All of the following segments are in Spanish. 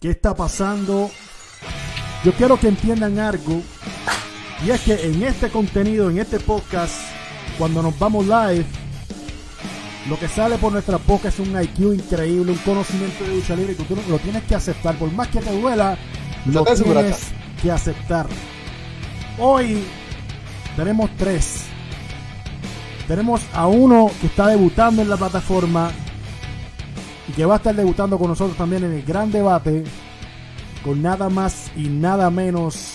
¿Qué está pasando? Yo quiero que entiendan algo. Y es que en este contenido, en este podcast, cuando nos vamos live, lo que sale por nuestra boca es un IQ increíble, un conocimiento de lucha libre y tú lo tienes que aceptar. Por más que te duela, lo tienes que aceptar. Hoy tenemos tres. Tenemos a uno que está debutando en la plataforma y que va a estar debutando con nosotros también en el gran debate con nada más y nada menos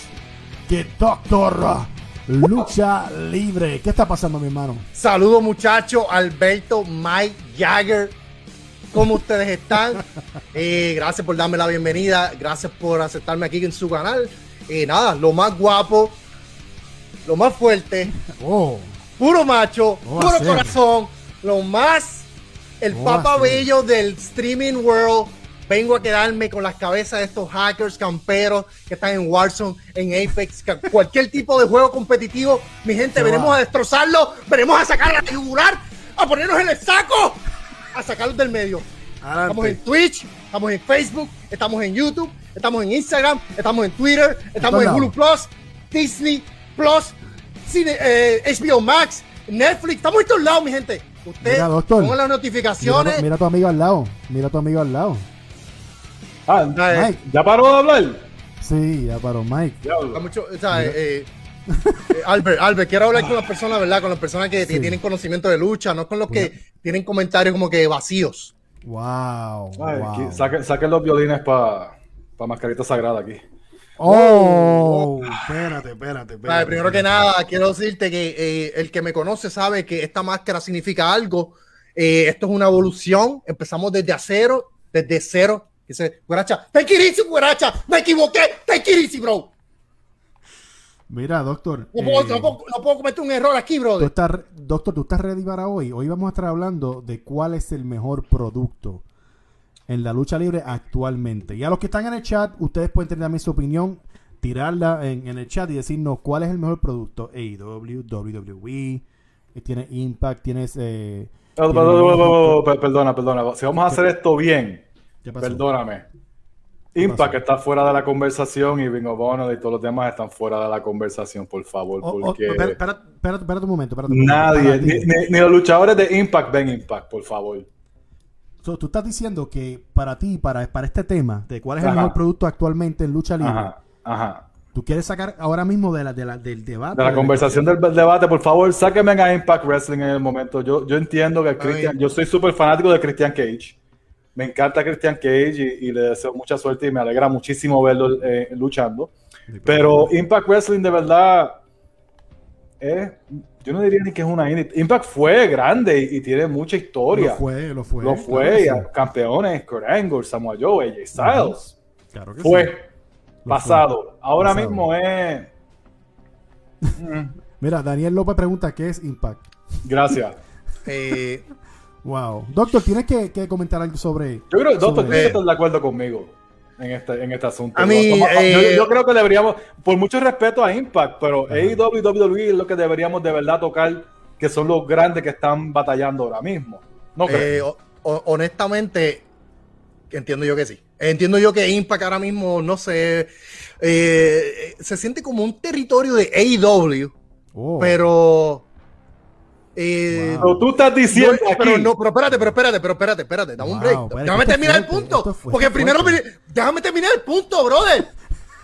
que Doctor Lucha Libre. ¿Qué está pasando, mi hermano? Saludos, muchachos. Alberto, Mike, Jagger. ¿Cómo ustedes están? Eh, gracias por darme la bienvenida. Gracias por aceptarme aquí en su canal. Y nada, lo más guapo, lo más fuerte, oh. puro macho, puro corazón, lo más, el papa bello del streaming world vengo a quedarme con las cabezas de estos hackers camperos que están en Warzone, en Apex, cualquier tipo de juego competitivo. Mi gente, venimos a destrozarlo, venimos a sacar la yugular, a ponernos en el saco, a sacarlos del medio. Estamos en Twitch, estamos en Facebook, estamos en YouTube, estamos en Instagram, estamos en Twitter, estamos en Hulu Plus, Disney Plus, Cine, eh, HBO Max, Netflix, estamos en todos lados, mi gente. Usted ponga las notificaciones. mira a tu amigo al lado, mira a tu amigo al lado. Ah, Mike. ¿ya paró de hablar? Sí, ya paró, Mike. Mucho, o sea, eh, eh, Albert, Albert, quiero hablar con las personas, ¿verdad? Con las personas que, tienen conocimiento de lucha, no con los que tienen comentarios como que vacíos. Wow. wow. Saquen, los violines para pa mascarita sagrada aquí. Oh, espérate, espérate, espérate. primero que nada, quiero decirte que eh, el que me conoce sabe que esta máscara significa algo. esto es una evolución. Empezamos desde cero, desde cero Dice, guaracha, take it guaracha, me equivoqué, take it bro. Mira, doctor. No puedo, no, eh, puedo, cometer un error aquí, bro. doctor, ¿tú estás ready para hoy? Hoy vamos a estar hablando de cuál es el mejor producto en la lucha libre actualmente. Y a los que están en el chat, ustedes pueden tener también su opinión, tirarla en, el chat y decirnos cuál es el mejor producto. AEW, WWE, tiene Impact, tienes... Eh, perdona, perdona. Si vamos a hacer esto bien, Perdóname. Impact está fuera de la conversación y Bingo Bono y todos los demás están fuera de la conversación, por favor. Oh, oh, porque espérate, un momento. nadie, ni, los luchadores de Impact ven Impact, por favor. Tú estás diciendo que para ti, para, para este tema, de cuál es el mejor producto actualmente en lucha libre, ajá, ajá. tú quieres sacar ahora mismo de la, del debate. De la conversación del, debate, por favor, sáquenme a Impact Wrestling en el momento. Yo, yo entiendo que Christian, yo soy súper fanático de Christian Cage me encanta Christian Cage y, le deseo mucha suerte y me alegra muchísimo verlo eh, luchando. Pero Impact Wrestling de verdad es, yo no diría ni que es una Impact fue grande y, tiene mucha historia. Lo fue, lo fue. Lo fue, campeones, Kurt Angle, Samoa Joe, AJ Styles. Claro que fue. Pasado. Ahora mismo es... Mira, Daniel López pregunta qué es Impact. Gracias. eh, Wow. Doctor, tienes que, comentar algo sobre. Yo creo, doctor, tienes que estar de acuerdo conmigo en este, en este asunto. A mí, eh, yo, creo que deberíamos, por mucho respeto a Impact, pero AEW y WWE es lo que deberíamos de verdad tocar, que son los grandes que están batallando ahora mismo. No eh, honestamente, entiendo yo que sí. Entiendo yo que Impact ahora mismo, no sé, eh, se siente como un territorio de AEW, oh. pero eh, tú estás diciendo aquí. Pero, no, pero espérate, pero espérate, pero espérate, espérate, dame un break. déjame terminar el punto. porque primero, déjame terminar el punto, brother.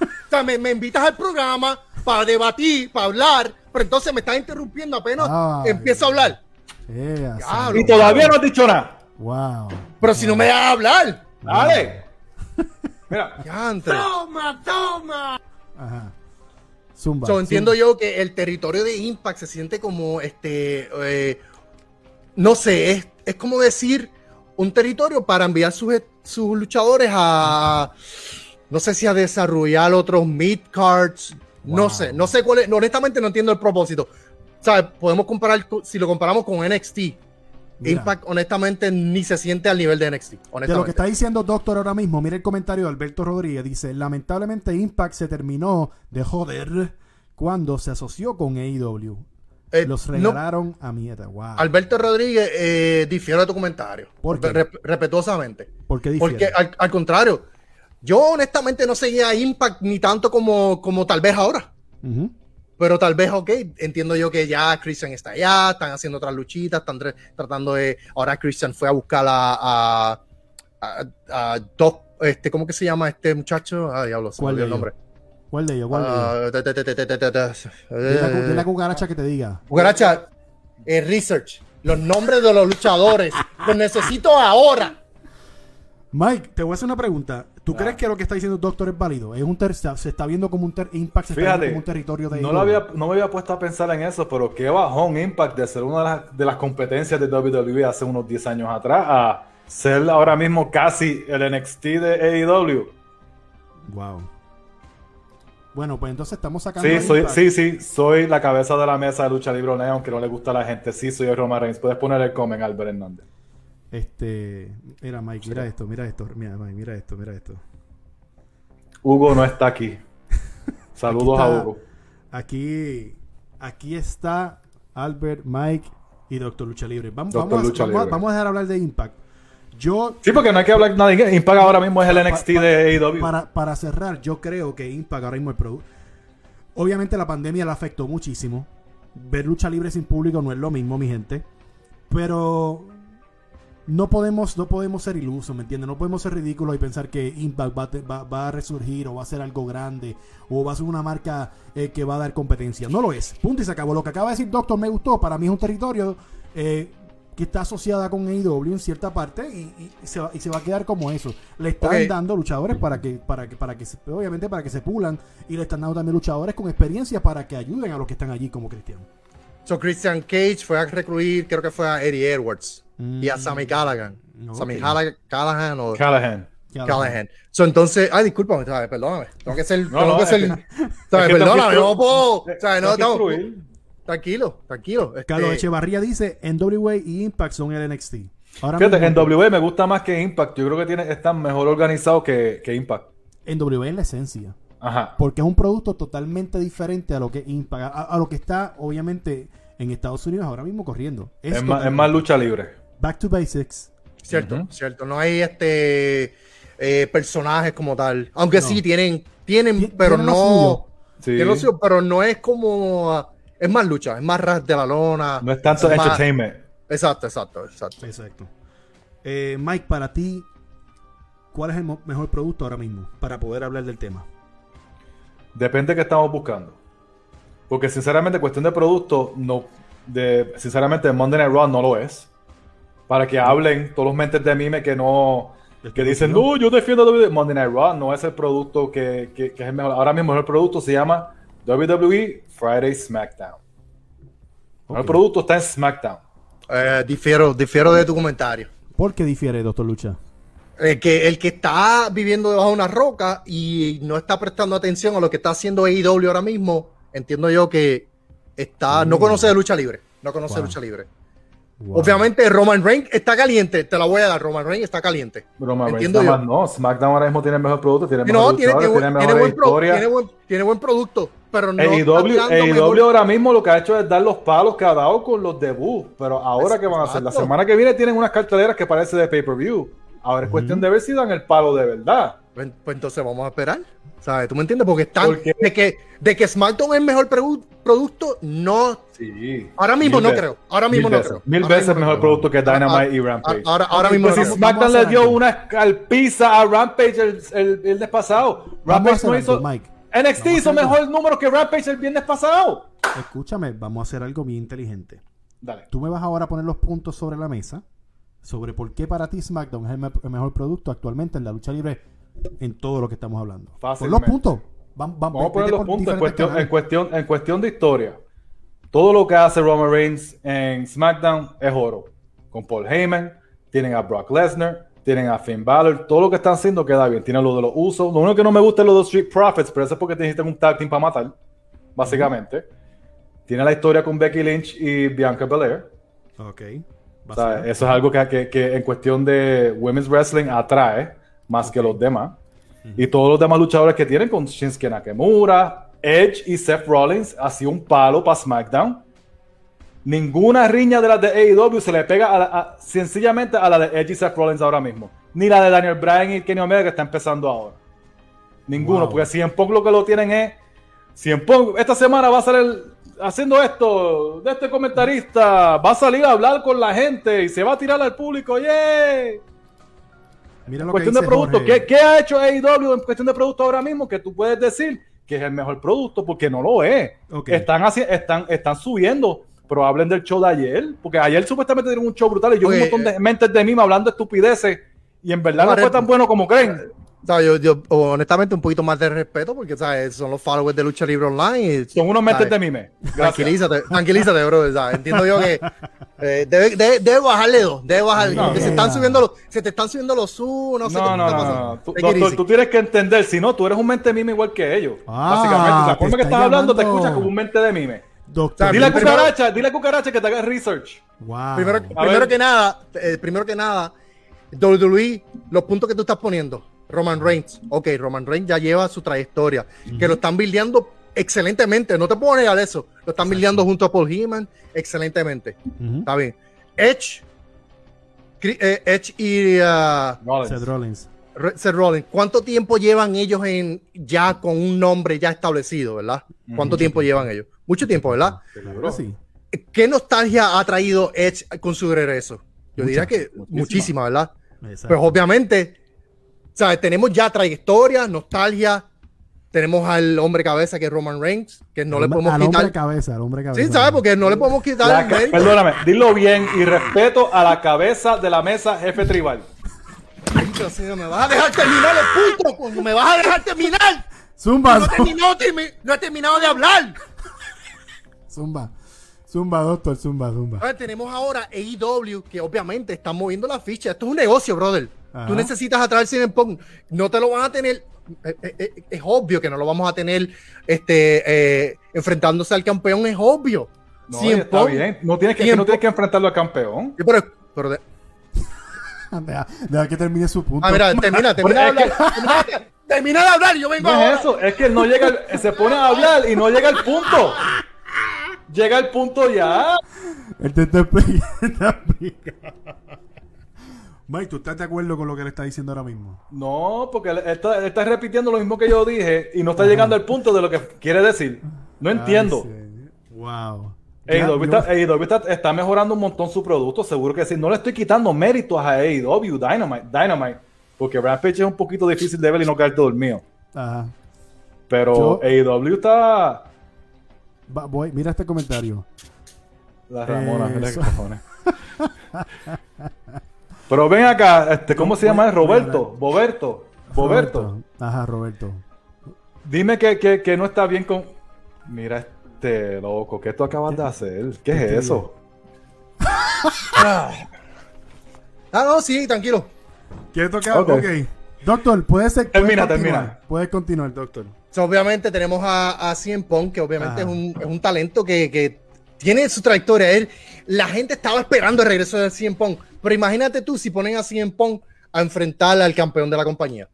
o sea, me, me, invitas al programa para debatir, para hablar, pero entonces me estás interrumpiendo apenas empiezo a hablar. y todavía no has dicho nada. Wow. Pero si no me dejas hablar. Dale. Mira. Toma, toma. Ajá entiendo yo que el territorio de Impact se siente como este. Eh, no sé, es, es, como decir un territorio para enviar sus, sus luchadores a. No sé si a desarrollar otros mid cards. No sé, no sé cuál es. honestamente no entiendo el propósito. ¿Sabes? Podemos comparar, si lo comparamos con NXT. Impact, honestamente, ni se siente al nivel de NXT. De lo que está diciendo Doctor ahora mismo, mire el comentario de Alberto Rodríguez. Dice: Lamentablemente, Impact se terminó de joder cuando se asoció con AEW. Eh, Los regalaron a mierda. Wow. Alberto Rodríguez, eh, difiere de tu comentario. ¿Por qué? respetuosamente. ¿Por qué difiere? Porque al, contrario, yo honestamente no seguía Impact ni tanto como, como tal vez ahora. Pero tal vez, ok, entiendo yo que ya Christian está allá, están haciendo otras luchitas, están tratando de. Ahora Christian fue a buscar a, a, a, Doc, este, ¿cómo que se llama este muchacho? Ah, diablo, se me olvidó el nombre. ¿Cuál de ellos? ¿Cuál de ellos? la cucaracha que te diga. Cucaracha, eh, research. Los nombres de los luchadores. los necesito ahora. Mike, te voy a hacer una pregunta. ¿Tú crees que lo que está diciendo el doctor es válido? Es un se está viendo como un Impact, se está viendo como un territorio de. No, lo había, no me había puesto a pensar en eso, pero qué bajón Impact de ser una de las, de las competencias de WWE hace unos 10 años atrás a ser ahora mismo casi el NXT de AEW. Wow. Bueno, pues entonces estamos sacando. Sí, soy, sí, sí, soy la cabeza de la mesa de lucha libre, aunque no le gusta a la gente. Sí, soy Roman Reigns. Puedes poner el comen, Albert Hernández. Este, mira Mike, mira esto, mira esto, mira Mike, mira esto, mira esto. Hugo no está aquí. Saludos a Hugo. Aquí, aquí está Albert, Mike y Doctor Lucha Libre. Vamos, vamos, a, dejar hablar de Impact. Yo, sí, porque no hay que hablar nada de Impact ahora mismo es el NXT de AEW. Para, para cerrar, yo creo que Impact ahora mismo el producto. Obviamente la pandemia la afectó muchísimo. Ver lucha libre sin público no es lo mismo, mi gente. Pero no podemos, no podemos ser ilusos, ¿me entiendes? No podemos ser ridículos y pensar que Impact va, a resurgir o va a ser algo grande o va a ser una marca eh, que va a dar competencia. No lo es. Punto y se acabó. Lo que acaba de decir Doctor me gustó. Para mí es un territorio eh, que está asociada con AEW en cierta parte y, se va, y, se va, a quedar como eso. Le están dando luchadores para que, para que, para que, obviamente para que se pulan y le están dando también luchadores con experiencia para que ayuden a los que están allí como Cristian. So Christian Cage fue a recluir, creo que fue a Eddie Edwards y a Sammy Callaghan. Sammy Callahan o Callahan. Callahan. So, entonces, ay, discúlpame, ¿sabes? perdóname. Tengo que ser, tengo que ser, ¿sabes? perdóname, no puedo, ¿sabes? No, no, tranquilo, tranquilo. Este... Carlos Echevarría dice, NWA y Impact son el NXT. Ahora Fíjate, en NWA me gusta más que Impact. Yo creo que tiene, están mejor organizados que, que Impact. NWA es la esencia. Ajá. Porque es un producto totalmente diferente a lo que Impact, a, lo que está, obviamente, en Estados Unidos ahora mismo corriendo. Es, más, lucha libre. Back to basics. Cierto, cierto. No hay este eh, personajes como tal. Aunque sí tienen, tienen, pero no. Sí. pero no es como. Es más lucha, es más ras de la lona. No es tanto entertainment. exacto, exacto, exacto. Exacto. Eh, Mike, para ti, ¿cuál es el mejor producto ahora mismo para poder hablar del tema? Depende de qué estamos buscando. Porque sinceramente, cuestión de producto, no, de, sinceramente, Monday Night Raw no lo es. Para que hablen todos los mentes de mime que no, que dicen, no, yo defiendo WWE. Monday Night Raw no es el producto que, que, es el mejor. Ahora mismo el producto se llama WWE Friday SmackDown. El producto está en SmackDown. Eh, difiero, difiero de tu comentario. ¿Por qué difiere, doctor Lucha? El que, el que está viviendo debajo de una roca y no está prestando atención a lo que está haciendo AEW ahora mismo, entiendo yo que está, no mm. conoce de lucha libre. No conoce de lucha libre. Obviamente Roman Reigns está caliente, te la voy a dar, Roman Reigns está caliente. Roman Reigns no, SmackDown ahora mismo tiene el mejor producto, tiene mejor no, tiene, tiene, tiene, buen tiene, buen, tiene, buen, producto, pero no AEW, ahora mismo lo que ha hecho es dar los palos que ha dado con los debuts, pero ahora que van a hacer, la semana que viene tienen unas carteleras que parece de pay-per-view. Ahora es cuestión de ver si dan el palo de verdad. Pues, pues entonces vamos a esperar. ¿Sabes? ¿Tú me entiendes? Porque están. De que, de que SmackDown es el mejor producto, no. Sí. Ahora mismo no creo. Ahora mismo no creo. Mil veces mejor producto que Dynamite y Rampage. Ahora, ahora mismo pues si SmackDown le dio una escalpiza a Rampage el, el, el, pasado. Rampage no hizo. Mike. NXT hizo mejor número que Rampage el viernes pasado. Escúchame, vamos a hacer algo bien inteligente. Dale. Tú me vas ahora a poner los puntos sobre la mesa sobre por qué para ti SmackDown es el, mejor producto actualmente en la lucha libre en todo lo que estamos hablando. Por los puntos. Vamos, a poner los puntos. En cuestión, en cuestión, en, cuestión, de historia, todo lo que hace Roman Reigns en SmackDown es oro. Con Paul Heyman, tienen a Brock Lesnar, tienen a Finn Balor, todo lo que están haciendo queda bien. Tienen lo de los usos. Lo único que no me gusta es lo de los Street Profits, pero eso es porque necesitan un tag team para matar, básicamente. Tiene la historia con Becky Lynch y Bianca Belair. Ok. eso es algo que, que, en cuestión de Women's Wrestling atrae más que los demás. Y todos los demás luchadores que tienen con Shinsuke Nakamura, Edge y Seth Rollins, ha sido un palo para SmackDown. Ninguna riña de las de AEW se le pega a sencillamente a la de Edge y Seth Rollins ahora mismo. Ni la de Daniel Bryan y Kenny Omega que está empezando ahora. Ninguno, porque si en Punk lo que lo tienen es. Si en Punk esta semana va a salir haciendo esto, de este comentarista, va a salir a hablar con la gente y se va a tirar al público, ¡yeah! Mira lo cuestión de producto, ¿qué, ¿qué, ha hecho AEW en cuestión de producto ahora mismo? Que tú puedes decir que es el mejor producto porque no lo es. Están, están, están subiendo pero hablen del show de ayer, porque ayer supuestamente dieron un show brutal y yo un montón de mentes de mí hablando estupideces y en verdad no, fue tan bueno como creen. Yo, yo, honestamente, un poquito más de respeto porque ¿sabes? son los followers de Lucha Libre Online. son unos mentes de mime. Tranquilízate, tranquilízate, bro. ¿sabes? Entiendo yo que eh, debe, debe, bajarle dos. Debe bajarle. se, están subiendo los, se te están subiendo los subs. No sé no, no, no, Tú, doctor, tú, tienes que entender. Si no, tú eres un mente mime igual que ellos. Ah, básicamente. La forma que estás hablando te escuchas como un mente de mime. Doctor, dile a cucaracha, dile a cucaracha que te haga research. Primero, que nada, eh, primero que nada, WWE, los puntos que tú estás poniendo, Roman Reigns, ok, Roman Reigns ya lleva su trayectoria, que lo están bildeando excelentemente, no te puedo negar eso, lo están bildeando junto a Paul Heyman excelentemente, está bien. Edge, eh, Edge y uh, Seth Rollins. Seth Rollins, ¿cuánto tiempo llevan ellos en ya con un nombre ya establecido, verdad? ¿Cuánto tiempo llevan ellos? Mucho tiempo, ¿verdad? Sí. ¿Qué nostalgia ha traído Edge con su regreso? Yo diría que muchísima, ¿verdad? Pues obviamente, ¿sabes? Tenemos ya trayectoria, nostalgia. Tenemos al hombre cabeza que es Roman Reigns, que no le podemos quitar. Hombre cabeza, al hombre cabeza. Sí, ¿sabes? Porque no le podemos quitar. perdóname, dilo bien y respeto a la cabeza de la mesa jefe tribal. me vas a dejar terminar el punto, me vas a dejar terminar. Zumba. No, no he terminado de hablar. Zumba. Zumba, doctor, zumba, zumba. tenemos ahora AEW, que obviamente está moviendo la ficha. Esto es un negocio, brother. Tú necesitas atraer CM Punk. No te lo van a tener. Eh, eh, eh, es obvio que no lo vamos a tener este, enfrentándose al campeón, es obvio. No, está bien. No tienes que, no tienes que enfrentarlo al campeón. pero, pero deja, que termine su punto. Ah, mira, termina, termina de hablar. termina, de hablar, yo vengo no Es eso, es que no llega, se pone a hablar y no llega al punto llega el punto ya. Este te Mike, ¿tú estás de acuerdo con lo que le está diciendo ahora mismo? No, porque él está, repitiendo lo mismo que yo dije y no está llegando al punto de lo que quiere decir. No entiendo. Wow. AEW, está, mejorando un montón su producto, seguro que sí. No le estoy quitando méritos a AEW, Dynamite, Dynamite, porque Rampage es un poquito difícil de ver y no caerte dormido. Ajá. Pero AEW está voy, mira este comentario. La Ramona, mira qué cojones. Pero ven acá, este, ¿cómo se llama? Roberto, Boberto, Boberto. Ajá, Roberto. Dime que, que, que, no está bien con. Mira este loco, ¿qué tú acabas de hacer? ¿Qué, es eso? ah, no, sí, tranquilo. ¿Qué toca? Ok. Doctor, puede ser. Termina, termina. Puedes continuar, doctor obviamente tenemos a, a Cien Pong, que obviamente es un, es un, talento que, que, tiene su trayectoria. Él, la gente estaba esperando el regreso de Cien Pong. Pero imagínate tú si ponen a Cien Pong a enfrentar al campeón de la compañía.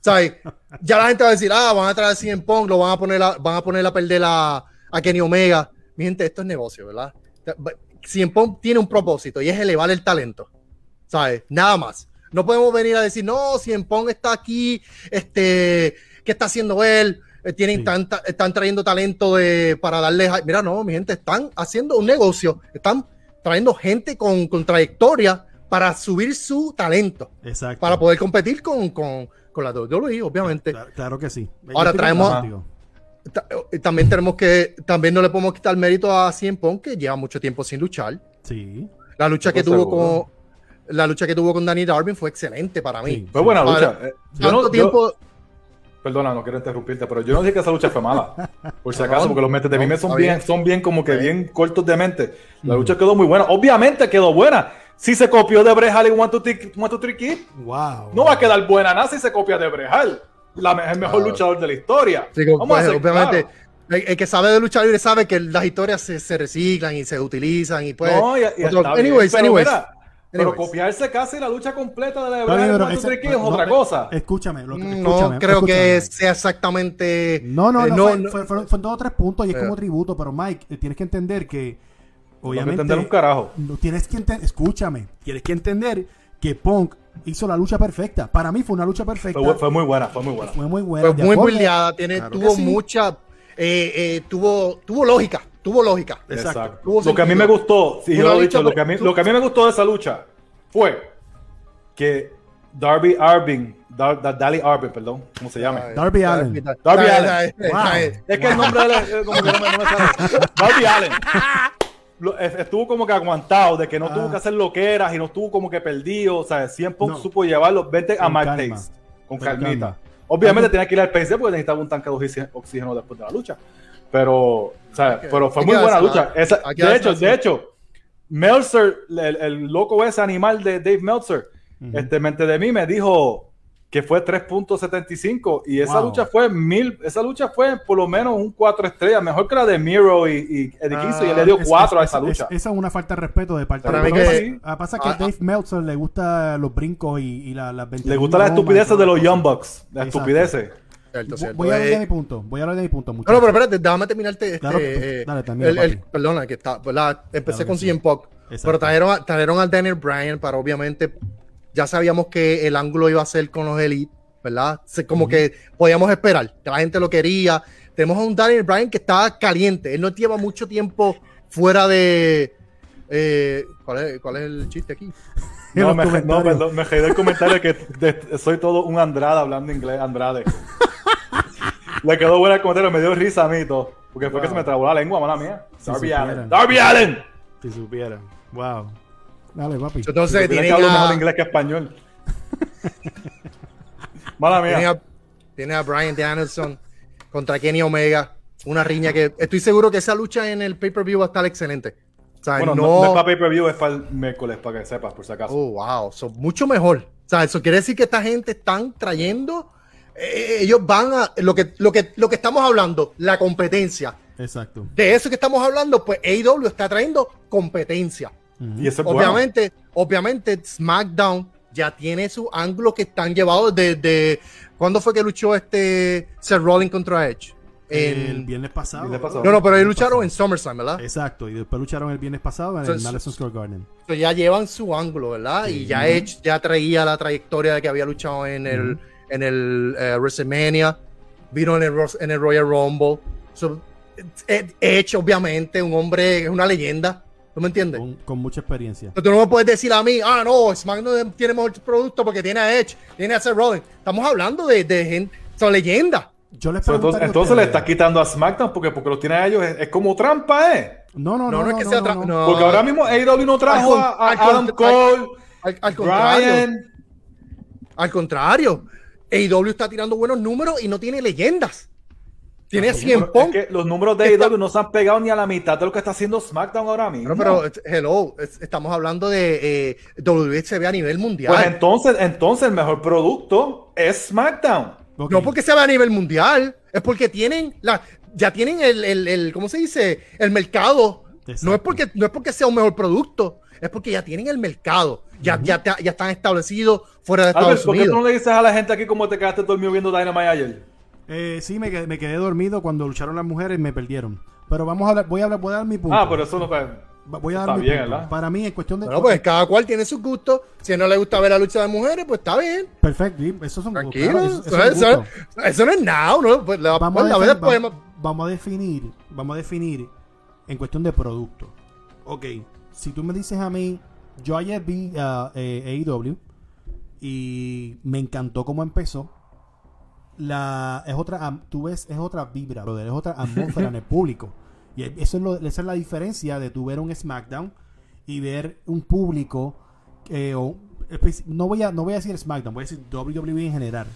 ¿Sabes? Ya la gente va a decir, ah, van a traer a Cien Pong, lo van a poner a, van a poner a perder a, a Kenny Omega. Mi gente, esto es negocio, ¿verdad? Cien Pong tiene un propósito y es elevar el talento. ¿Sabes? Nada más. No podemos venir a decir, no, Cien Pong está aquí, este, ¿Qué está haciendo él? Eh, tienen tanta, están trayendo talento de, para darle. Mira, no, mi gente, están haciendo un negocio, están trayendo gente con, con trayectoria para subir su talento. Exacto. Para poder competir con, con, con la WWE, obviamente. Claro, que sí. Ahora traemos. Eh, también tenemos que. También no le podemos quitar mérito a Cien Pong, que lleva mucho tiempo sin luchar. Sí. La lucha que tuvo con. La lucha que tuvo con Danny Darwin fue excelente para mí. fue buena lucha. Eh, tanto tiempo. Perdona, no quiero interrumpirte, pero yo no dije que esa lucha fue mala. Por si acaso, porque los metes de mime son bien, son bien como que bien cortos de mente. La lucha quedó muy buena. Obviamente quedó buena. Si se copió de Brejal y One Three Kid, wow, no va a quedar buena nada si se copia de Brejal. La, el mejor luchador de la historia. Vamos a pues, obviamente. El, que sabe de lucha libre sabe que las historias se, se reciclan y se utilizan y pues. No, y, y anyways, anyways. Pero copiarse casi la lucha completa de la es otra cosa. Escúchame, lo que, No creo que sea exactamente. No, no, eh, no. no, fueron, dos o tres puntos y es como tributo, pero Mike, eh, tienes que entender que. Obviamente. No entender un carajo. tienes que entender. Escúchame. Tienes que entender que Punk hizo la lucha perfecta. Para mí fue una lucha perfecta. Fue, muy buena, fue muy buena. Fue muy buena. Fue muy buleada, tiene, tuvo mucha, eh, eh, tuvo, tuvo lógica, tuvo lógica. Exacto. lo que a mí me gustó, sí, yo lo he dicho, lo que, a mí, lo que a mí me gustó de esa lucha fue que Darby Arbin, Dar, Dali Arbin, perdón, ¿cómo se llama? Darby Allen. Darby Allen. Es que el nombre de él, como que no me, no me sale. Darby Allen. estuvo como que aguantado de que no tuvo ah. que hacer lo que era y no estuvo como que perdido. O sea, siempre supo llevarlo. Vente a Mark Taste con calmita. Obviamente tenía que ir al PC porque necesitaba un tanque de oxígeno después de la lucha. Pero, o sea, pero fue muy buena lucha. de hecho, de hecho, Meltzer, el, el, loco ese animal de Dave Meltzer, este, mente de mí me dijo que fue 3.75 y esa lucha fue mil, esa lucha fue por lo menos un 4 estrellas, mejor que la de Miro y, y Eddie Kingston, y él le dio 4 a esa lucha. esa es una falta de respeto de parte de mí que, pasa que a Dave Meltzer le gusta los brincos y, y las la Le gusta la estupideces de los Young Bucks, las estupideces. Voy a hablar de mi punto, voy a hablar de mi punto. No, no, pero espérate, déjame terminarte. Este, eh, dale, también. El, perdona, que está, Empecé con CM Punk, pero trajeron, trajeron al Daniel Bryan para obviamente ya sabíamos que el ángulo iba a ser con los Elite, ¿verdad? Como que podíamos esperar, que la gente lo quería. Tenemos a un Daniel Bryan que estaba caliente. Él no lleva mucho tiempo fuera de. Eh, ¿cuál, es, el chiste aquí? No, me, no, perdón, me el comentario que soy todo un Andrade hablando inglés, Andrade. Le quedó buena el comentario, me dio risa a mí todo. Porque fue que se me trabó la lengua, mala mía. Darby Allen. Darby Allen. Si supieran. Wow. Dale, papi. Entonces, tiene que hablar mejor inglés que español. Mala mía. Tiene a, Brian Danielson contra Kenny Omega. Una riña que estoy seguro que esa lucha en el pay-per-view va a estar excelente. Sea, bueno, no, es para pay-per-view, es para el miércoles, para que sepas, por si acaso. Oh, wow. Son mucho mejor. O sea, eso quiere decir que esta gente están trayendo. Eh, ellos van a. Lo que, lo, que, lo que estamos hablando, la competencia. Exacto. De eso que estamos hablando, pues AEW está trayendo competencia obviamente, obviamente, SmackDown ya tiene su ángulo que están llevados desde. ¿Cuándo fue que luchó este Seth Rollins contra Edge? El viernes pasado. No, no, pero ellos lucharon en SummerSlam, ¿verdad? Exacto, y después lucharon el viernes pasado en el Madison Square Garden. ya llevan su ángulo, ¿verdad? y ya Edge ya traía la trayectoria de que había luchado en el, en el eh, WrestleMania, vino en el, en el Royal Rumble. Edge, obviamente, un hombre, es una leyenda. ¿Tú me entiendes? Con, mucha experiencia. Pero tú no me puedes decir a mí, ah, no, SmackDown tiene mejor producto porque tiene a Edge, tiene a Seth Rollins. Estamos hablando de, de gente, son leyendas. Yo les entonces, entonces le estás quitando a SmackDown porque, porque los tiene a ellos. Es, como trampa, ¿eh? No, no, no. No, no, es que sea trampa. Porque ahora mismo AEW no trajo a, Adam Cole, al, al, contrario. Al contrario. AEW está tirando buenos números y no tiene leyendas. Tiene 100 Punk. los números de AEW no se han pegado ni a la mitad de lo que está haciendo SmackDown ahora mismo. Pero, hello, estamos hablando de eh, WWE a nivel mundial. Pues entonces, entonces el mejor producto es SmackDown. No porque se ve a nivel mundial, es porque tienen la, ya tienen el, el, el ¿cómo se dice? El mercado. No es, porque, no es porque sea un mejor producto, es porque ya tienen el mercado. Ya, ya, ya, están establecidos fuera de Estados Unidos. ¿Por qué tú no le dices a la gente aquí cómo te quedaste dormido viendo Dynamite ayer? Eh, sí, me quedé, me quedé dormido cuando lucharon las mujeres y me perdieron. Pero vamos a hablar, voy a hablar, voy a dar mi punto. Ah, pero eso no fue. Voy a dar mi punto. Para mí es cuestión de. Bueno, pues cada cual tiene sus gustos. Si no le gusta ver la lucha de mujeres, pues está bien. Perfecto, eso son Tranquilo, eso, eso, no es nada, ¿no? Pues la, vamos, a definir, vamos, a definir, vamos a definir en cuestión de producto. Ok, si tú me dices a mí, yo ayer vi a eh, AEW y me encantó cómo empezó la es otra tú ves es otra vibra brother, es otra atmósfera en el público y eso es lo, esa es la diferencia de tu ver un SmackDown y ver un público eh, no voy a no voy a decir SmackDown voy a decir WWE en general.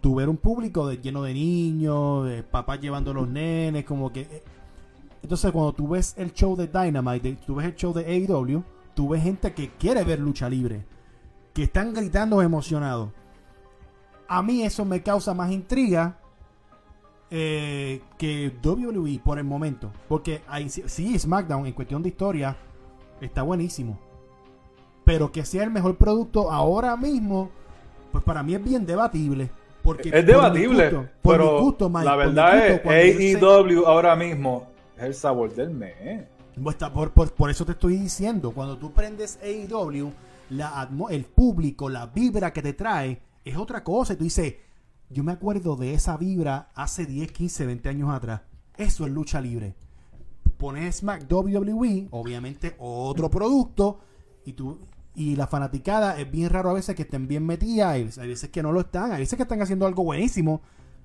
Tu ver un público lleno de niños de papás llevando los nenes como que eh, entonces cuando tú ves el show de Dynamite tú ves el show de AEW tú ves gente que quiere ver lucha libre que están gritando emocionados. A mí eso me causa más intriga eh, que WWE por el momento. Porque sí, SmackDown en cuestión de historia está buenísimo. Pero que sea el mejor producto ahora mismo, pues para mí es bien debatible. Porque es debatible, pero la verdad es AEW ahora mismo es el sabor del mes. Por, por, por, eso te estoy diciendo, cuando tú prendes AEW, la el público, la vibra que te trae, es otra cosa. Y tú dices, yo me acuerdo de esa vibra hace 10, 15, 20 años atrás. Eso es lucha libre. Pones Smack WWE, obviamente otro producto, y tú y la fanaticada es bien raro a veces que estén bien metidas, hay veces que no lo están, hay veces que están haciendo algo buenísimo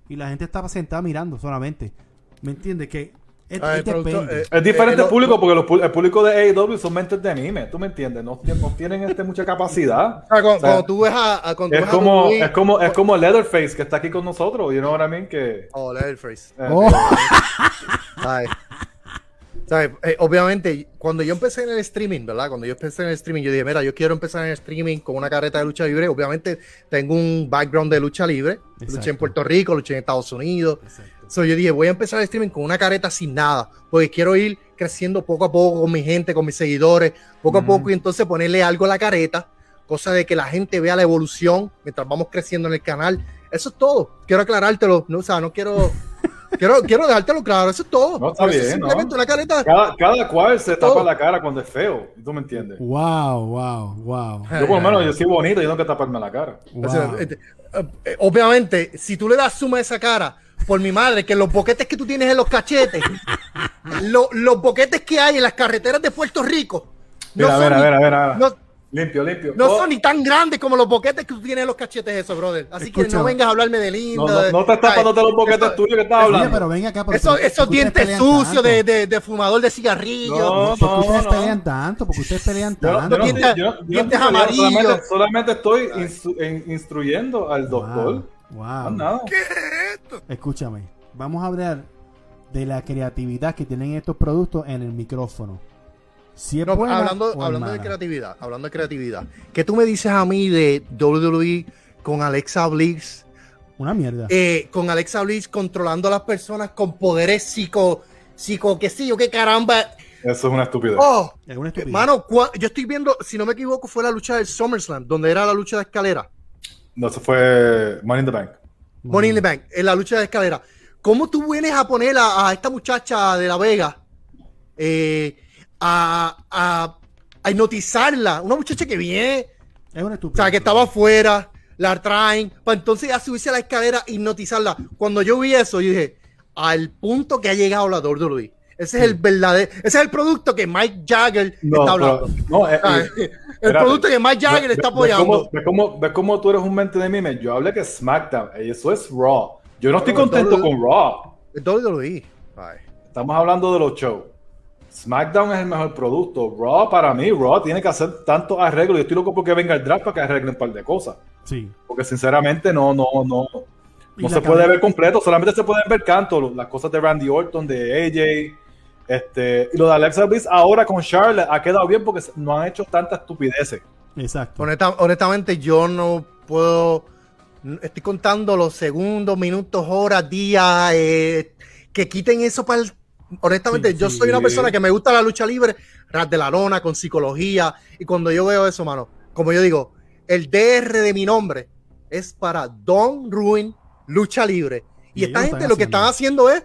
y la gente está sentada mirando solamente. ¿Me entiendes? Que es, ah, eh, es diferente el público porque el público de AEW son mentes de anime, ¿tú me entiendes? No, tienen este, mucha capacidad. cuando, tú ves a, es, como, es, como, es como Leatherface que está aquí con nosotros, you know what I mean? Que, oh, Leatherface. Eh, oh. Eh, obviamente, cuando yo empecé en el streaming, ¿verdad? Cuando yo empecé en el streaming, yo dije, mira, yo quiero empezar en el streaming con una carreta de lucha libre. Obviamente, tengo un background de lucha libre. Luché en Puerto Rico, luché en Estados Unidos. So, yo dije, voy a empezar el streaming con una careta sin nada, porque quiero ir creciendo poco a poco con mi gente, con mis seguidores, poco a poco, y entonces ponerle algo a la careta, cosa de que la gente vea la evolución mientras vamos creciendo en el canal. Eso es todo. Quiero aclarártelo. No, o sea, no quiero quiero, quiero dejártelo claro, eso es todo. No, está bien, simplemente una careta. Cada, cada cual se tapa la cara cuando es feo, ¿tú me entiendes? Wow, wow, wow. Yo por lo menos, yo soy bonito, yo tengo que taparme la cara. Este, eh, obviamente, si tú le das suma a esa cara, por mi madre, que los boquetes que tú tienes en los cachetes, los boquetes que hay en las carreteras de Puerto Rico, no a ver, a ver, a ver, a ver. Limpio, limpio. No oh. son ni tan grandes como los boquetes que tú tienes en los cachetes, eso, brother. Así que no vengas a hablarme de lindo. No, no, te estás tapándote los boquetes tuyos que estás hablando. pero venga acá. Eso, esos dientes sucios de, de, de, fumador de cigarrillos. No, no, ustedes pelean tanto, porque ustedes pelean tanto. dientes, amarillos. Solamente, estoy instruyendo al doctor. Wow. ¿Qué Escúchame, vamos a hablar de la creatividad que tienen estos productos en el micrófono hablando, hablando de creatividad, hablando de creatividad. ¿Qué tú me dices a mí de WWE con Alexa Bliss? Una mierda. Eh, con Alexa Bliss controlando a las personas con poderes psico, psico, qué sé yo, qué caramba. Eso es una estupidez. Oh, es una estupidez. Mano, yo estoy viendo, si no me equivoco, fue la lucha del SummerSlam, donde era la lucha de escalera. No, eso fue Money in the Bank. Money in the Bank, en la lucha de escalera. ¿Cómo tú vienes a poner a, a esta muchacha de La Vega? Eh, a, a, a hipnotizarla. Una muchacha que viene, es una o sea, que estaba afuera, la traen, para entonces ya subirse a la escalera e hipnotizarla. Cuando yo vi eso, yo dije, al punto que ha llegado la WWE. Ese es el verdadero, ese es el producto que Mike Jagger está hablando. no, eh, eh, el producto que Mike Jagger está apoyando. Ve cómo, cómo, tú eres un mente de mime. Yo hablé que SmackDown, eso es Raw. Yo no estoy contento con Raw. WWE. Estamos hablando de los shows. SmackDown es el mejor producto. Raw, para mí, Raw tiene que hacer tanto arreglo. Yo estoy loco porque venga el draft para que arregle un par de cosas. Sí. Porque sinceramente no, no, no. No se puede ver completo, solamente se pueden ver canto, las cosas de Randy Orton, de AJ, este, y lo de Alexa Bliss ahora con Charlotte ha quedado bien porque no han hecho tantas estupideces. Exacto. honestamente, yo no puedo. Estoy contando los segundos, minutos, horas, días. Eh, que quiten eso para el honestamente, yo soy una persona que me gusta la lucha libre, ras de la lona, con psicología. Y cuando yo veo eso, mano, como yo digo, el DR de mi nombre es para Don Ruin Lucha Libre. Y, esta gente lo que están haciendo es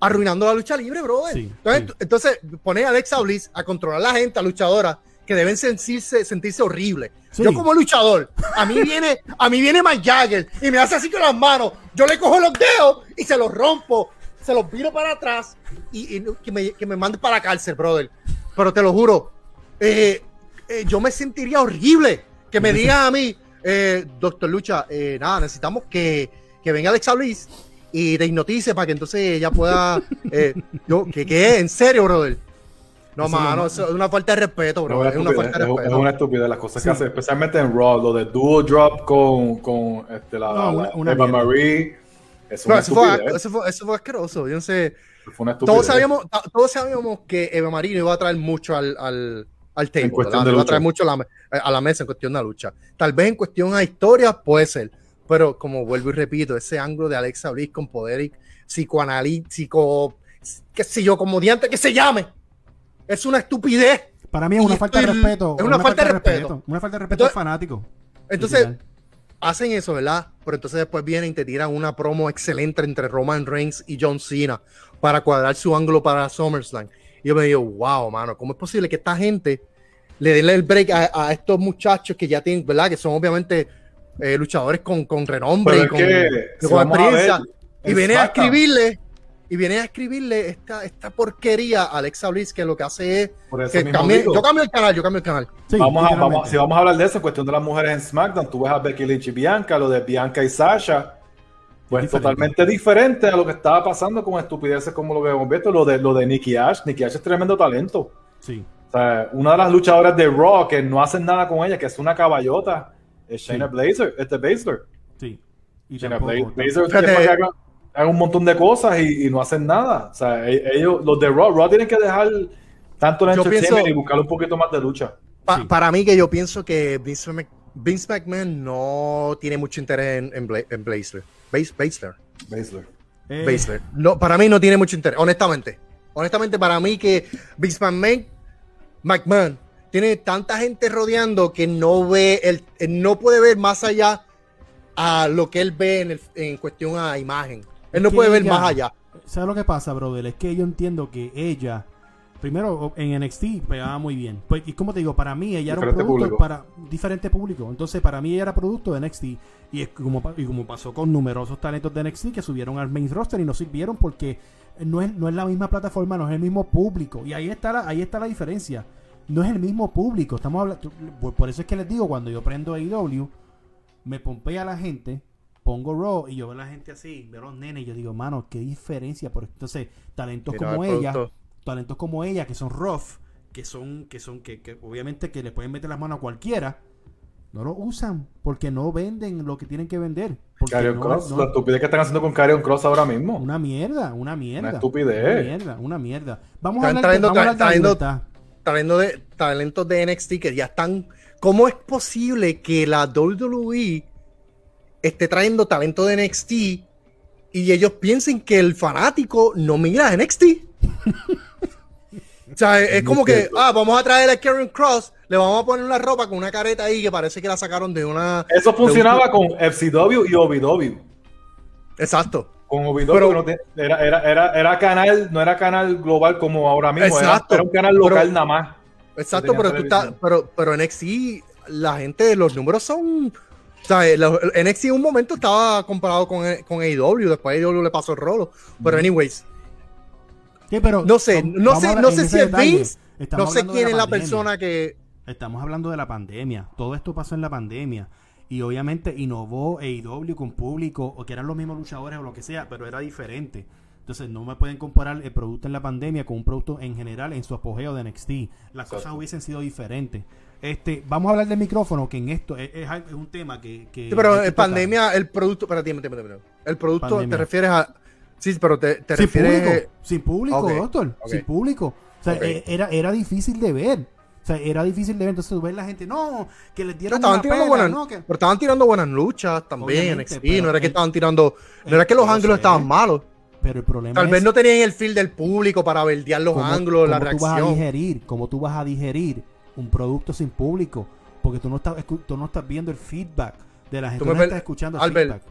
arruinando la lucha libre, brother. entonces, entonces, pone a Alexa Bliss a controlar a la gente, a luchadora, que deben sentirse, sentirse horrible. Yo como luchador, a mí viene, a mí viene Mike Jagger y me hace así con las manos. Yo le cojo los dedos y se los rompo se los viro para atrás y, que, me, que, me, mande para la cárcel, brother. Pero te lo juro, eh, eh, yo me sentiría horrible que me digan a mí, eh, doctor Lucha, nada, necesitamos que, que venga Alexa Bliss y te hipnotice para que entonces ella pueda. yo, ¿qué, ¿Qué ¿En serio, brother? No, mano, es una falta de respeto, bro. es, una falta de respeto. Es una estupidez las cosas que hace, especialmente en Raw, lo de dual drop con, con este, la, Eva Marie eso, fue, eso, fue, asqueroso. Yo no sé. todos, sabíamos, todos sabíamos que Eva Marino iba a traer mucho al, al, al table. Iba a traer mucho a la, a la, mesa en cuestión de la lucha. Tal vez en cuestión a historia puede ser. Pero como vuelvo y repito, ese ángulo de Alexa Bliss con poder psicoanalítico, qué sé yo, como diante que se llame. Es una estupidez. Para mí es una falta de respeto. Es una, falta, de respeto. Una falta de respeto al fanático. Entonces, hacen eso, ¿verdad? Pero entonces después vienen y te tiran una promo excelente entre Roman Reigns y John Cena para cuadrar su ángulo para SummerSlam. Y yo me digo, wow, mano, ¿cómo es posible que esta gente le den el break a, estos muchachos que ya tienen, ¿verdad? Que son obviamente eh, luchadores con, con renombre y con, experiencia. Y viene a escribirle, y viene a escribirle esta, esta porquería a Alexa Bliss que lo que hace es que yo cambio el canal, yo cambio el canal. vamos a, vamos, si vamos a hablar de eso, en cuestión de las mujeres en SmackDown, tú ves a Becky Lynch y Bianca, lo de Bianca y Sasha, pues totalmente diferente a lo que estaba pasando con estupideces como lo que hemos visto, lo de, lo de Nikki Ash. Nikki Ash es tremendo talento. Sí. O sea, una de las luchadoras de Raw que no hacen nada con ella, que es una caballota, es Shayna Blazer, este Baszler. Sí. Y Shayna Blazer haga, un montón de cosas y, no hacen nada. O sea, e, ellos, los de Raw, Raw tienen que dejar tanto en el y buscar un poquito más de lucha. Para mí que yo pienso que Vince, McMahon no tiene mucho interés en, en, en Blazer. Baszler. Baszler. No, para mí no tiene mucho interés, honestamente. Honestamente, para mí que Vince McMahon, McMahon tiene tanta gente rodeando que no ve, el, no puede ver más allá a lo que él ve en, cuestión a imagen. Él no puede ver más allá. ¿Sabes lo que pasa, brother? Es que yo entiendo que ella primero en NXT pegaba muy bien. Pues, y como te digo, para mí ella era un producto para diferente público. Entonces, para mí ella era producto de NXT. Y es como, y como pasó con numerosos talentos de NXT que subieron al main roster y no sirvieron porque no es, no es la misma plataforma, no es el mismo público. Y ahí está la, ahí está la diferencia. No es el mismo público. Estamos hablando, por eso es que les digo, cuando yo prendo AEW, me pompea la gente, pongo Raw y yo veo a la gente así, veo a los nenes y yo digo, mano, qué diferencia. Porque entonces, talentos como ella talentos como ella, que son rough, que son, que son, que, obviamente que le pueden meter las manos a cualquiera, no lo usan porque no venden lo que tienen que vender. Cross, la estupidez que están haciendo con Carrion Cross ahora mismo. Una mierda, una mierda. Una estupidez. Una mierda, una mierda. Vamos a hablar, de, de talentos de NXT que ya están. ¿Cómo es posible que la WWE esté trayendo talento de NXT y ellos piensen que el fanático no mira a NXT? O sea, es, como que, ah, vamos a traer a Karen Cross, le vamos a poner una ropa con una careta ahí que parece que la sacaron de una. Eso funcionaba con FCW y OVW. Exacto. Con OVW era, era, era, era, canal, no era canal global como ahora mismo, exacto, era, un canal local nada más. Exacto, pero tú estás, pero, pero en NXT la gente, los números son. O sea, NXT en un momento estaba comparado con, con AEW, después AEW le pasó el rolo. Pero, anyways, pero no sé, no sé, no sé si es Vince, no sé quién es la persona que... Estamos hablando de la pandemia, todo esto pasó en la pandemia y obviamente innovó AEW con público o que eran los mismos luchadores o lo que sea, pero era diferente. Entonces no me pueden comparar el producto en la pandemia con un producto en general en su apogeo de NXT. Las cosas hubiesen sido diferentes. Este, vamos a hablar del micrófono, que en esto es, un tema que... sí, pero en pandemia el producto... Para ti, el producto te refieres a Sí, pero te, te sin Público, sin público, doctor. Sin público. O sea, e, era, era difícil de ver. O sea, era difícil de ver. Entonces tú ves la gente, no, que les dieron estaban tirando buenas, no, Pero estaban tirando buenas luchas también en XP. No era que estaban tirando. No era que los ángulos estaban malos. Pero el problema Tal vez no tenían el feel del público para verdear los ángulos, la reacción. Tú vas a digerir, ¿Cómo tú vas a digerir un producto sin público? Porque tú no estás, tú no estás viendo el feedback de la gente. Tú no estás escuchando el feedback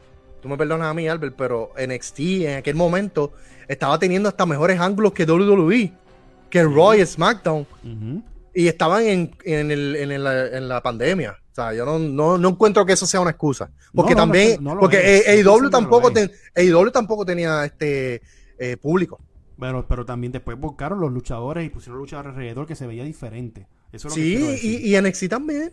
tú me perdonas a mí, Albert, pero NXT en aquel momento estaba teniendo hasta mejores ángulos que WWE, que Roy SmackDown. Y estaban en, en, el, en, la, pandemia. O sea, yo no, no, encuentro que eso sea una excusa. Porque también, porque AEW tampoco, tampoco tenía este eh, público. Bueno, pero también después buscaron los luchadores y pusieron luchadores alrededor que se veía diferente. Eso sí, y, y NXT también.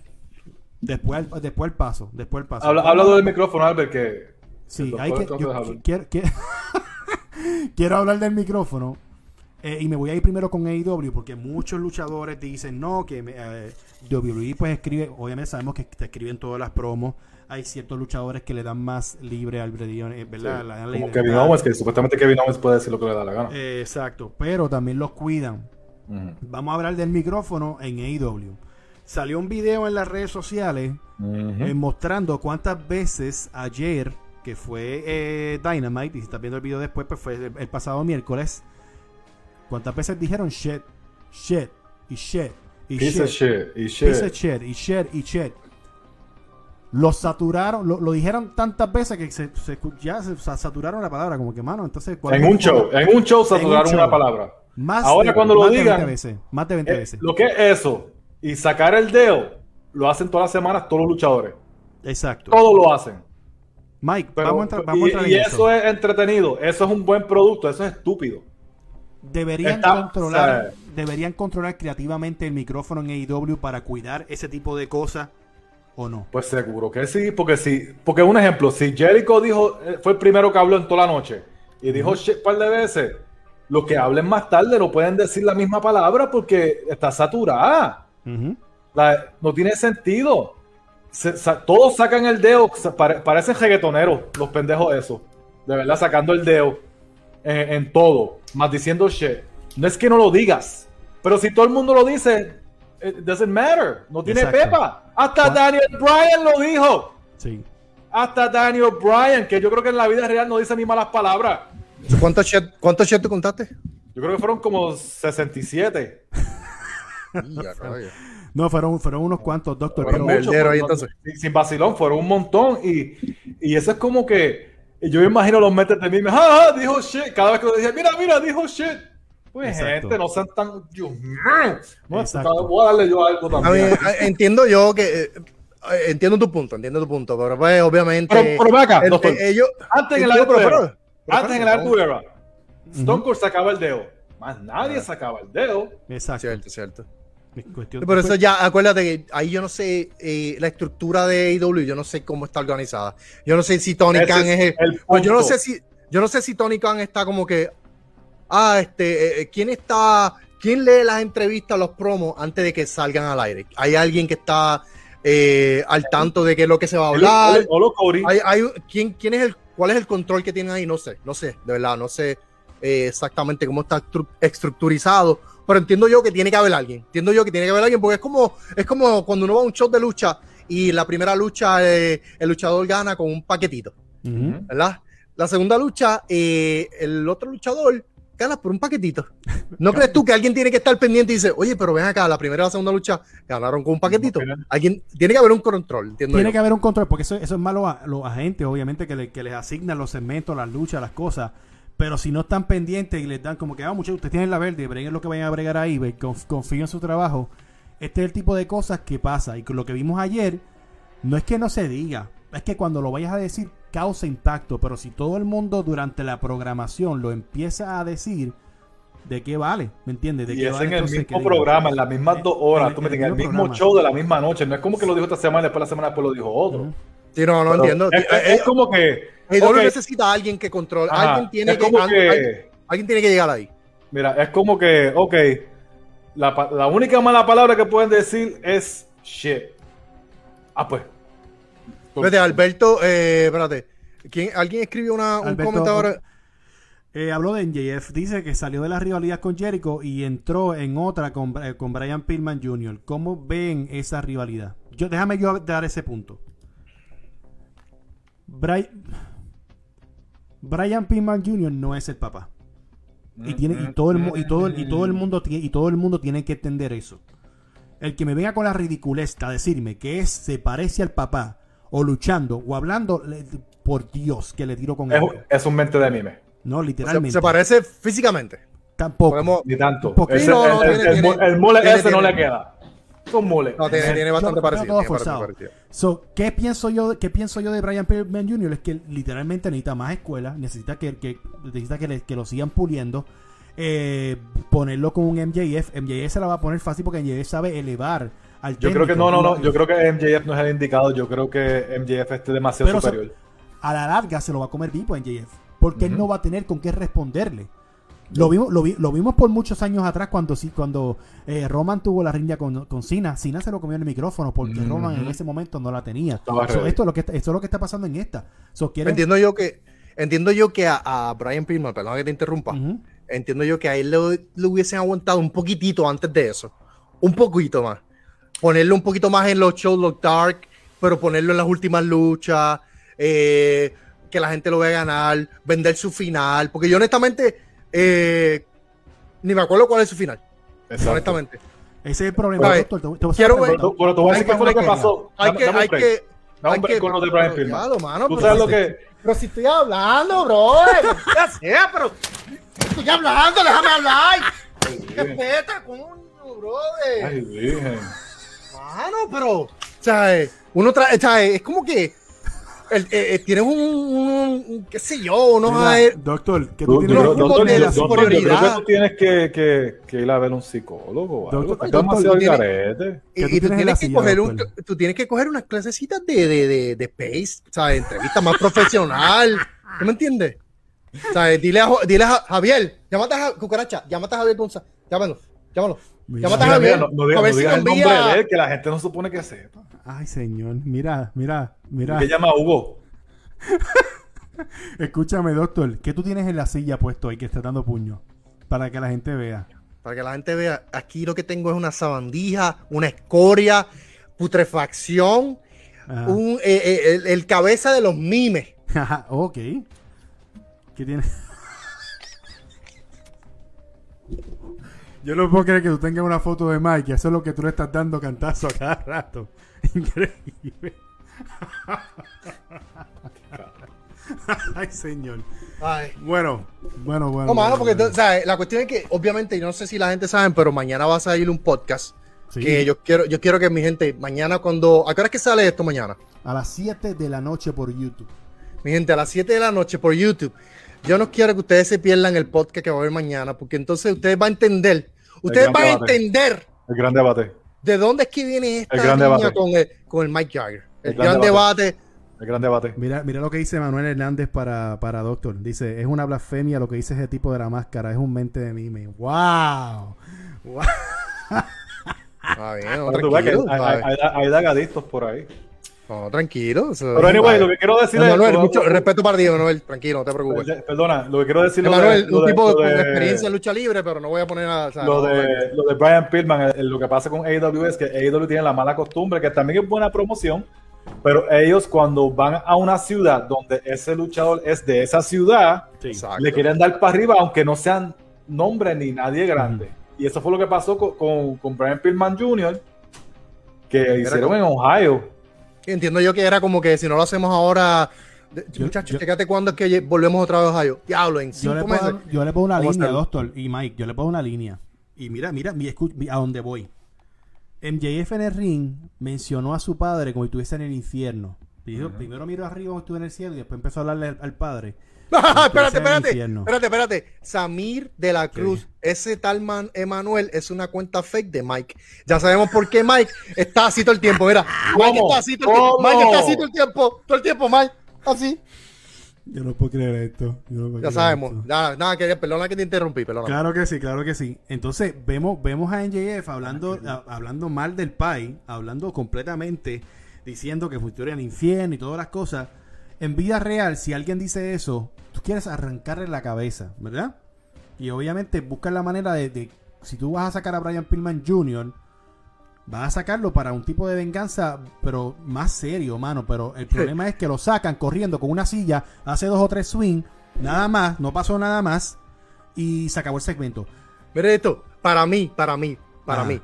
Después, después el paso, después el paso. Habla, habla del micrófono, Albert, que Sí, hay que, quiero, hablar del micrófono. Eh, y me voy a ir primero con AEW porque muchos luchadores dicen no, que eh, WWE pues escribe, obviamente sabemos que te escriben todas las promos, hay ciertos luchadores que le dan más libre al eh, ¿verdad? como Kevin Owens, que supuestamente Kevin Owens puede decir lo que le da la gana. exacto, pero también los cuidan. Vamos a hablar del micrófono en AEW. Salió un video en las redes sociales mostrando cuántas veces ayer que fue eh, Dynamite, y si estás viendo el video después, pues fue el, pasado miércoles. ¿Cuántas veces dijeron shit, shit y shit y shit, shit y shit, shit y shit y shit? Lo saturaron, lo, dijeron tantas veces que se, ya se, saturaron la palabra, como que mano, entonces... En un show, en un show saturaron una palabra. Más Ahora cuando lo digan... más de 20 eh, veces. Lo que es eso, Y sacar el dedo lo hacen todas las semanas todos los luchadores. Exacto. Todos lo hacen. Mike, Pero- vamos a entrar, vamos a y, entrar y en eso. eso. es entretenido, eso es un buen producto, eso es estúpido. Deberían Está- controlar, deberían controlar creativamente el micrófono en AEW para cuidar ese tipo de cosas o no. Pues seguro que sí, porque si, porque un ejemplo, si Jericho dijo, eh, fue el primero que habló en toda la noche y dijo shit un par de veces, los que hablen más tarde no pueden decir la misma palabra porque está saturada. La- no tiene sentido. Se- sa- todos sacan el dedo, pare- parecen reggaetoneros, los pendejos esos. De verdad, sacando el dedo en, en todo, más diciendo shit. No es que no lo digas, pero si todo el mundo lo dice, it doesn't matter. No tiene Exacto. pepa. Hasta ¿Cuál? Daniel Bryan lo dijo. Sí. Hasta Daniel Bryan, que yo creo que en la vida real no dice ni malas palabras. ¿Cuántos chat, cuántos chat tú contaste? Yo creo que fueron como 67. Ya, caballo. No, fueron, fueron unos cuantos, doctor. Fueron Pero, ahí, entonces. Sin vacilón, fueron un montón. Y, y eso es como que. Yo me imagino los metes de mí. me, "Ah, ah, dijo shit. Cada vez que lo decía, mira, mira, dijo shit. Pues Exacto. gente, no sean tan. Dios mío. Voy a- Exacto. Voy a darle yo algo A también. mí, eh, entiendo yo que. eh, eh, entiendo tu punto, entiendo tu punto, pero pues obviamente. Pero- pero acá, el- doctor. eh, ellos, Antes en el pero- Era. Antes en el Attitude Era. Stone Cold sacaba el dedo. Más nadie sacaba el dedo. exacto. Cierto, cierto. Es cuestión- Por eso ya, acuérdate que ahí yo no sé eh, la estructura de AEW, yo no sé cómo está organizada. Yo no sé si Tony Ese Khan es el, el pues yo no sé si yo no sé si Tony Khan está como que ah, este, eh, ¿quién está quién lee las entrevistas, los promos antes de que salgan al aire? Hay alguien que está eh, al tanto de qué es lo que se va a hablar. Hay, hay ¿quién, quién es el, ¿Cuál es el control que tienen ahí? No sé, no sé, de verdad, no sé eh, exactamente cómo está estru- estructurizado, pero entiendo yo que tiene que haber alguien, entiendo yo que tiene que haber alguien, porque es como, es como cuando uno va a un show de lucha y la primera lucha eh, el luchador gana con un paquetito. ¿verdad? La segunda lucha, eh, el otro luchador gana por un paquetito. ¿No crees tú que alguien tiene que estar pendiente y dice, oye, pero ven acá, la primera y la segunda lucha ganaron con un paquetito? Alguien tiene que haber un control, entiendo Tiene yo. que haber un control, porque eso, eso es malo a los agentes, obviamente, que, le- que les asignan los segmentos, las luchas, las cosas. Pero si no están pendientes y les dan como que, ah, muchachos, ustedes tienen la verde, breguen lo que vayan a bregar ahí, confíen en su trabajo. Este es el tipo de cosas que pasa. Y con lo que vimos ayer, no es que no se diga, es que cuando lo vayas a decir, causa impacto. Pero si todo el mundo durante la programación lo empieza a decir, ¿de qué vale? ¿Me entiendes? ¿De Y qué es vale en el entonces mismo programa, en las mismas dos horas. En- tú me en el el mismo programa. show de la misma noche. No es como que lo dijo esta semana y después la semana después lo dijo otro. Sí, no, no Pero entiendo. Es, es- es como que. AEW ok, necesita a alguien que controle. ajá, alguien, tiene que, que- alguien, alguien tiene que llegar ahí. Mira, es como que, ok, la única mala palabra que pueden decir es shit. Ah, pues. Vete, Alberto, eh, espérate. ¿Quién, alguien escribió una, un Alberto, comentario. Eh, habló de NJF, dice que salió de la rivalidad con Jericho y entró en otra con, eh, con Brian Pillman Jr. ¿Cómo ven esa rivalidad? Yo, déjame yo dar ese punto. Brian, Brian Pillman Jr. no es el papá. Y, tiene, y, todo el, y, todo, el- y todo el mundo tiene, y todo el mundo tiene que entender eso. El que me venga con la ridiculez a decirme que es, se parece al papá, o luchando, o hablando, le- por Dios, que le tiro con Es, algo. es un mente de mime. No, Se, literalmente. se parece físicamente. Tampoco. Podemos- Ni tanto. Ese- no, el, tiene- el- tiene- ese no tiene- le queda. Es un mule. no, tiene, tiene bastante Yo- parecido. todo tiene forzado. parecido. So, ¿qué pienso yo, qué pienso yo de Brian Pillman Jr.? Es que literalmente necesita más escuela, necesita que, que- necesita que, le- que lo sigan puliendo, eh, ponerlo con un MJF. MJF se la va a poner fácil porque MJF sabe elevar al Yo creo que no, no, no. Yo creo que MJF no es el indicado. Yo creo que MJF es demasiado Pero se- superior. a la larga se lo va a comer vivo a MJF. Porque él no va a tener con qué responderle. Lo vimos, lo, vi- lo vimos por muchos años atrás cuando cuando eh, Roman tuvo la riña con, con Cena. Cena se lo comió en el micrófono porque. Roman en ese momento no la tenía. So, esto, es lo que, está- esto es lo que está pasando en esta. So, Entiendo yo que, entiendo yo que a, a Brian Pillman, perdón que te interrumpa, entiendo yo que a él le, le hubiesen aguantado un poquitito antes de eso. Un poquito más. Ponerlo un poquito más en los shows, los dark, pero ponerlo en las últimas luchas, eh, que la gente lo vea ganar, vender su final. Porque yo honestamente eh, ni me acuerdo cuál es su final. Exacto. Honestamente. Ese es el problema. Oye, doctor. Te- te voy a quiero ver- pero te voy a decir Hay qué fue lo que pasó. Hay que, hay que, Dame un hay break que- con lo de Brian pero, Pillman. Tú pero sabes si lo que... Pero si estoy hablando, bro. Ya sé, pero estoy hablando, déjame hablar. Respeta, coño, brother. Ay, virgen. Mano, pero, ¿sabes? Uno trae, ¿sabes? Es como que el, eh, eh, tienes un, un, qué sé yo, unos Mira, a- doctor, que Tú- tienes doctor, grupos de la doctor, yo creo que tú tienes que, que, que ir a ver un psicólogo. o algo. Doctor, Estás doctor, demasiado tú tienes- garete. que y, tú y tú tienes que silla, coger un, tú tienes que coger unas clasecitas de, de, de, de pace, ¿sabes? Entrevista más profesional. ¿Tú me entiendes? ¿Sabes? Dile a, dile a Ja- Javier, llámate a Cucaracha, llámate a Javier González, llámalo, llámalo. Mira, Llámate a Javier, mira, no, no digas, no el nombre de él, que la gente no supone que sepa. Ay, señor, mira, mira, mira. ¿Qué llama Hugo? Escúchame, doctor, ¿qué tú tienes en la silla puesto ahí que está dando puño? Para que la gente vea. Para que la gente vea, aquí lo que tengo es una sabandija, una escoria, putrefacción, un, eh, eh, el, el cabeza de los mimes. Ok. ¿Qué tiene? Yo no puedo creer que tú tengas una foto de Mike y eso es lo que tú le estás dando cantazo a cada rato. Increíble. Ay, señor. Ay. Bueno, bueno, bueno. No, mano, porque bueno. tú- ¿sabes? la cuestión es que, obviamente, yo no sé si la gente sabe, pero mañana va a salir un podcast. Sí. Que yo quiero, yo quiero que mi gente, mañana cuando. ¿A qué hora es que sale esto mañana? A las 7 de la noche por YouTube. Mi gente, a las 7 de la noche por YouTube. Yo no quiero que ustedes se pierdan el podcast que va a haber mañana, porque entonces ustedes van a entender. Ustedes van a entender El gran debate. De dónde es que viene esta El gran niña debate. con el, con el Mike Jagger. El, El gran gran debate. El gran debate. Mira, mira lo que dice Manuel Hernández para, para Doctor. Dice, es una blasfemia lo que dice ese tipo de la máscara, es un mente de mime. ¡Wow! ¡Wow! Ah, bien, no, Pero tú ves que tranquilo. hay, hay, hay, hay dagadictos por ahí. No, tranquilo. Pero anyway, lo que quiero decirle Manuel, lo- mucho respeto para ti, Manuel. Tranquilo, no te preocupes. Perdona, lo que quiero decir Manuel, de, un de- tipo con de- experiencia en lucha libre, pero no voy a poner a. o sea, lo no, de, lo de Brian Pillman, lo que pasa con AEW es que AEW tiene la mala costumbre, que también es buena promoción, pero ellos cuando van a una ciudad donde ese luchador es de esa ciudad, le quieren dar para arriba, aunque no sean nombre ni nadie grande. Y eso fue lo que pasó con, con, con Brian Pillman Jr., que hicieron en Ohio. Entiendo yo que era como que si no lo hacemos ahora. Yo- muchachos, yo- fíjate cuándo es que volvemos otra vez a Ohio. Diablo, en Yo cinco le, meses. pongo, yo le pongo una línea. Doctor, y Mike, yo le pongo una línea. Y mira, mira, mira, a dónde voy. MJF en el ring mencionó a su padre como si estuviese en el infierno. Dijo, Primero miró arriba como si estuviera en el cielo y después empezó a hablarle al, al padre. espérate, espérate. Espérate, espérate. Samir de la Cruz, ese tal man Emanuel es una cuenta fake de Mike. Ya sabemos por qué Mike está así todo el tiempo. Mira, Mike está así todo el tiempo. Mike está así todo el tiempo. Todo el tiempo, Mike. Así. Yo no puedo creer esto. yo no puedo Ya creer sabemos. esto. Nada, nada, que perdona que te interrumpí, perdona. Claro que sí, claro que sí. Entonces vemos, vemos a NJF hablando, a- hablando mal del Pai, hablando completamente, diciendo que futura en el infierno y todas las cosas. En vida real, si alguien dice eso, tú quieres arrancarle la cabeza, ¿verdad? Y obviamente buscas la manera de, de- si tú vas a sacar a Brian Pillman Jr., vas a sacarlo para un tipo de venganza, pero más serio, mano. Pero el problema es que lo sacan corriendo con una silla, hace dos o tres swing, nada más, no pasó nada más, y se acabó el segmento. Mira esto, para mí, para mí, para Ajá. mí.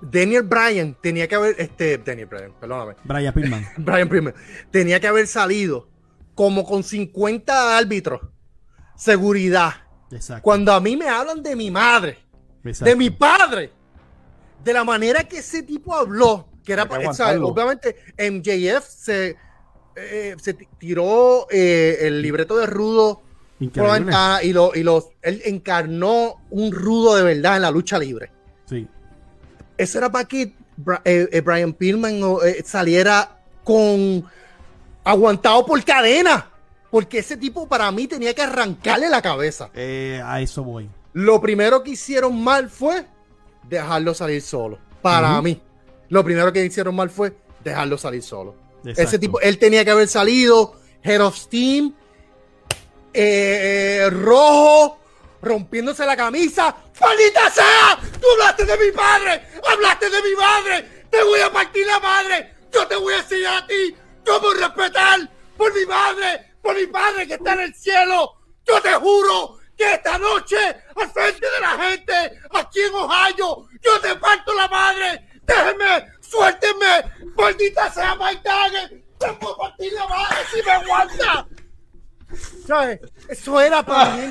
Daniel Bryan tenía que haber, este, Daniel Bryan, perdóname. Brian Pillman. Brian Primer tenía que haber salido como con 50 árbitros. Seguridad. Exacto. Cuando a mí me hablan de mi madre, exacto. de mi padre, de la manera que ese tipo habló, que era, que o sea, aguantarlo. obviamente MJF se, eh, se ti- tiró eh, el libreto de Rudo por la Increíble. ventana y, lo, y los, él encarnó un Rudo de verdad en la lucha libre. Sí. Eso era para que eh, eh, Brian Pillman eh, saliera con aguantado por cadena. Porque ese tipo para mí tenía que arrancarle la cabeza. Eh, a eso voy. Lo primero que hicieron mal fue dejarlo salir solo. Para mí. Lo primero que hicieron mal fue dejarlo salir solo. Exacto. Ese tipo, él tenía que haber salido Head of Steam, eh, rojo, rompiéndose la camisa. ¡Maldita sea! ¡Tú hablaste de mi padre! ¡Hablaste de mi madre! ¡Te voy a partir la madre! ¡Yo te voy a enseñar a ti cómo respetar por mi madre! ¡Por mi padre que está en el cielo! ¡Yo te juro que esta noche, al frente de la gente, aquí en Ohio, yo te parto la madre! ¡Déjenme! ¡Suéltenme! ¡Maldita sea Mike Dagger! ¡Te puedo partir la madre si me aguanta! ¿Sabes? Eso era para mí.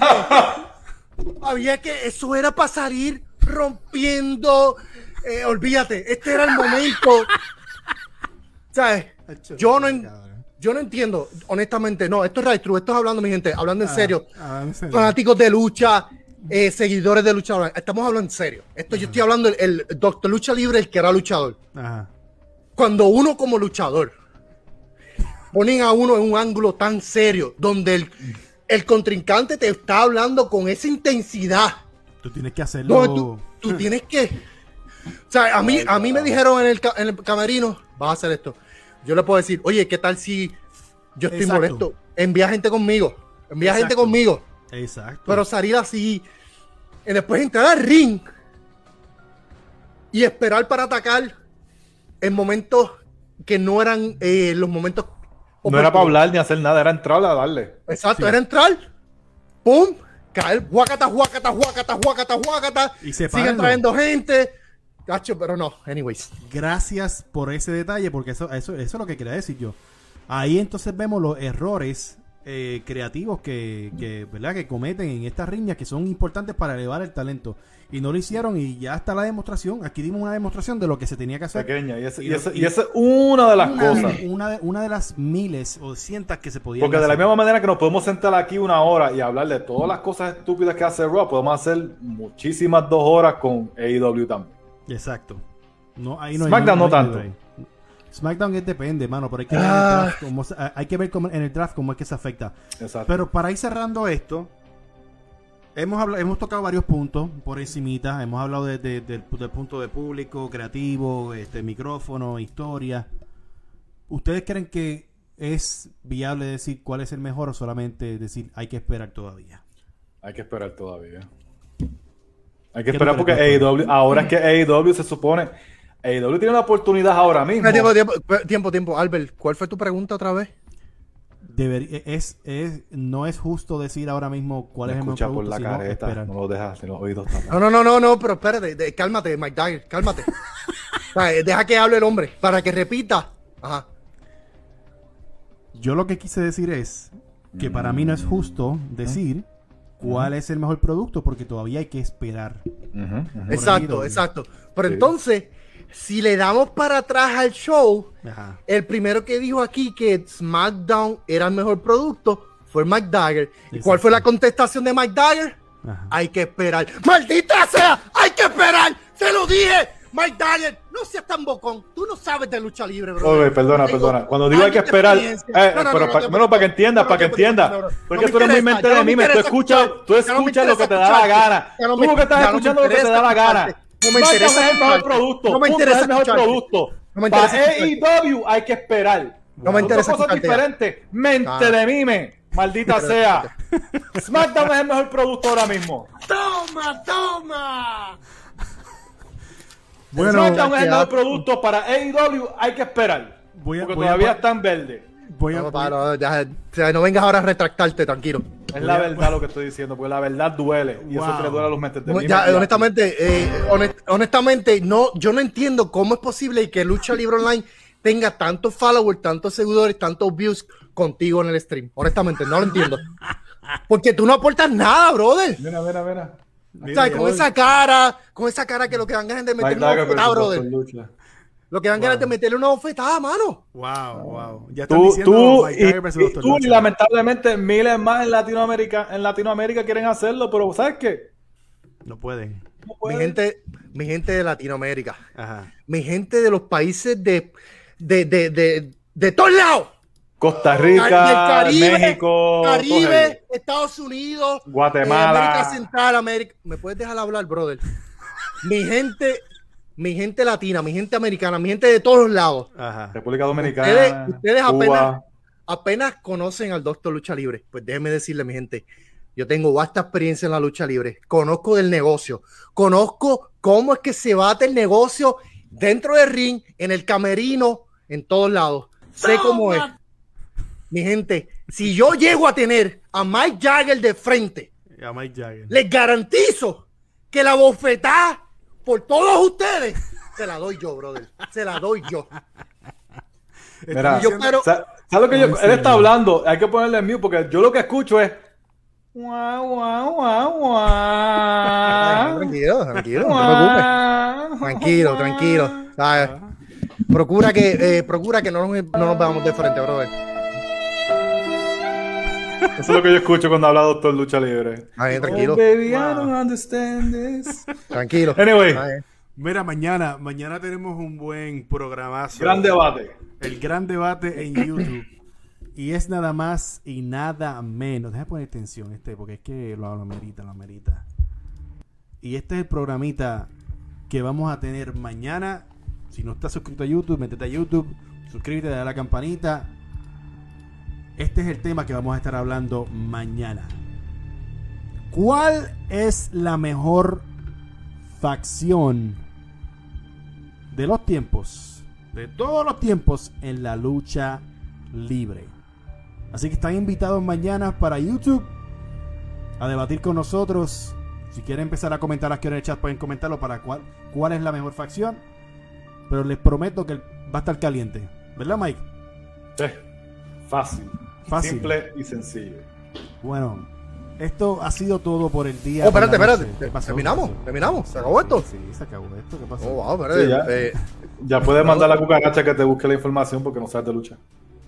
Había que, eso era para salir rompiendo Eh, olvídate, este era el momento. ¿Sabes? Yo no, yo no entiendo, honestamente, no, esto es right true, esto es hablando, mi gente, hablando en ah, serio. Fanáticos de lucha, eh, seguidores de lucha, estamos hablando en serio. Esto yo estoy hablando el, Doctor Lucha Libre, el que era luchador. Cuando uno como luchador ponen a uno en un ángulo tan serio, donde el, el contrincante te está hablando con esa intensidad. Tú tienes que hacerlo. tú, tienes que. O sea, a mí, a mí me dijeron en el, en el camerino, vas a hacer esto. Yo le puedo decir, oye, ¿qué tal si yo estoy molesto? Envía gente conmigo. Envía gente conmigo. Exacto. Pero salir así, y después entrar al ring y esperar para atacar en momentos que no eran eh, los momentos. No era para hablar ni hacer nada, era entrar a darle. Exacto, era entrar, pum, caer, guacata, guacata, guacata, guacata, guacata. Y se siguen trayendo gente. Cacho, pero no, anyways. Gracias por ese detalle, porque eso, eso, eso es lo que quería decir yo. Ahí entonces vemos los errores eh, creativos que, ¿verdad? que cometen en estas riñas que son importantes para elevar el talento. Y no lo hicieron y ya está la demostración. Aquí dimos una demostración de lo que se tenía que hacer. Pequeña, y, esa es una de las cosas. Una de, una de las miles o cientos que se podían Porque de la misma manera que nos podemos sentar aquí una hora y hablar de todas las cosas estúpidas que hace Raw, podemos hacer muchísimas dos horas con AEW también. Exacto. No, ahí no SmackDown no, tanto. SmackDown es depende, mano, pero hay que ver, ah. hay que ver en el draft cómo es que se afecta. Pero para ir cerrando esto, hemos hemos tocado varios puntos por encimita, hemos hablado del, punto de público, creativo, este micrófono, historia. ¿Ustedes creen que es viable decir cuál es el mejor o solamente decir hay que esperar todavía? Hay que esperar todavía. Hay que esperar porque AEW, ahora es que AEW se supone AEW tiene una oportunidad ahora mismo. Tiempo, tiempo, tiempo, Albert, ¿cuál fue tu pregunta otra vez? es, es, no es justo decir ahora mismo cuál es el mejor por la careta, no lo dejas en los oídos No, no, no, no, no, pero espérate, cálmate, Mike Dagger, cálmate. deja que hable el hombre, para que repita. Ajá. Yo lo que quise decir es que para mí no es justo decir cuál es el mejor producto porque todavía hay que esperar. Exacto, exacto. Pero entonces si le damos para atrás al show, el primero que dijo aquí que SmackDown era el mejor producto fue Mike Dagger. ¿Y cuál fue la contestación de Mike Dagger? Hay que esperar. ¡Maldita sea! ¡Hay que esperar! ¡Se lo dije! Mike Dagger, no seas tan bocón. Tú no sabes de lucha libre, bro. Oye, perdona, perdona. Cuando digo hay que esperar, eh, pero para, para que entiendas, para que entiendas. Porque tú eres muy mente de mí, tú escuchas, tú escuchas lo que te da la gana. Tú que estás escuchando lo que te da la gana. No me interesa. el mejor producto. No me interesa. el mejor producto. No me interesa. Para AEW hay que esperar. No me interesa. Dos cosas diferentes. Mente de mime. Maldita sea. SmackDown es el mejor producto ahora mismo. ¡Toma, toma! Bueno, SmackDown es el mejor producto para AEW. Hay que esperar. Voy a, porque todavía están verdes. Voy a, no, no vengas ahora a retractarte, tranquilo. Es la verdad lo que estoy diciendo, porque la verdad duele. Y eso te duele a los mentes de ya, honestamente, eh, honestamente, no, yo no entiendo cómo es posible que Lucha Libre Online tenga tantos followers, tantos seguidores, tantos views contigo en el stream. Honestamente, no lo entiendo. Porque tú no aportas nada, brother. Mira, mira, mira. O sea, con esa cara, con esa cara que lo que dan ganas de meter una brother. Lo que dan ganas de meterle una bofetada, mano. Wow, wow. Ya están tú, diciendo y, tú y lamentablemente miles más en Latinoamérica, en Latinoamérica quieren hacerlo, pero ¿sabes qué? No pueden. Mi gente, mi gente de Latinoamérica. Mi gente de los países de, de, de, de, de todos lados. Costa Rica, México, Caribe, Estados Unidos, Guatemala, América Central, América. ¿Me puedes dejar hablar, brother? Mi gente mi gente latina, mi gente americana, mi gente de todos los lados. República Dominicana. Ustedes, apenas, apenas, conocen al Doctor Lucha Libre. Pues déjenme decirle, mi gente, yo tengo vasta experiencia en la lucha libre. Conozco del negocio. Conozco cómo es que se bate el negocio dentro del ring, en el camerino, en todos lados. Sé cómo es. Mi gente, si yo llego a tener a Mike Jagger de frente, les garantizo que la bofetada por todos ustedes, se la doy yo, brother. Se la doy yo. Mira, yo, pero... ¿sabes lo que yo, él está hablando? Hay que ponerle en mute porque yo lo que escucho es tranquilo, tranquilo, no te preocupes. Tranquilo, tranquilo. ¿sabes? Procura que, eh, procura que no, nos- no nos veamos de frente, brother. Eso es lo que yo escucho cuando habla Doctor Lucha Libre. Bien, tranquilo. Oh, baby, I don't understand this. Tranquilo. Anyway. Mira, mañana, mañana tenemos un buen programazo. Gran debate. El gran debate en YouTube. Y es nada más y nada menos. Deja poner atención este, porque es que lo, lo amerita, lo amerita. Y este es el programita que vamos a tener mañana. Si no estás suscrito a YouTube, métete a YouTube, suscríbete, dale a la campanita. Este es el tema que vamos a estar hablando mañana. ¿Cuál es la mejor facción de los tiempos, de todos los tiempos en la lucha libre? Así que están invitados mañana para YouTube a debatir con nosotros. Si quieren empezar a comentar aquí en el chat, pueden comentarlo para cuál, cuál es la mejor facción. Pero les prometo que va a estar caliente. ¿Verdad, Mike? Sí. Fácil. Fácil. Simple y sencillo. Bueno, esto ha sido todo por el día. Oh, espérate, espérate. noche. ¿Qué pasó? Terminamos, terminamos. ¿Se acabó esto? Sí, se acabó esto. ¿Qué pasó? Oh, wow, espérate. Sí, ya. eh, Ya puedes mandar a la cucaracha que te busque la información porque no sabes de lucha.